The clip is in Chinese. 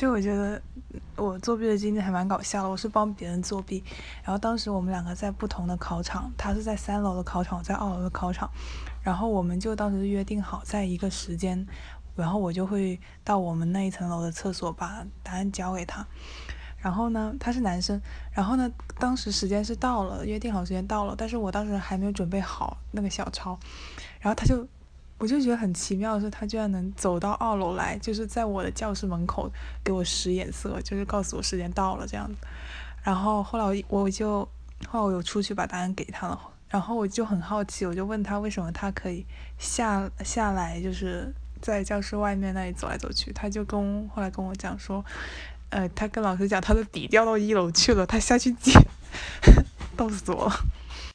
就我觉得我作弊的经历还蛮搞笑的。我是帮别人作弊，然后当时我们两个在不同的考场，他是在三楼的考场，我在二楼的考场，然后我们就当时约定好在一个时间，然后我就会到我们那一层楼的厕所把答案交给他。然后呢，他是男生，然后呢，当时时间是到了，约定好时间到了，但是我当时还没有准备好那个小抄，然后他就。我就觉得很奇妙的是，他居然能走到二楼来，就是在我的教室门口给我使眼色，就是告诉我时间到了这样子。然后后来我我就后来我又出去把答案给他了，然后我就很好奇，我就问他为什么他可以下下来，就是在教室外面那里走来走去。他就跟后来跟我讲说，呃，他跟老师讲他的笔掉到一楼去了，他下去捡，逗死我了。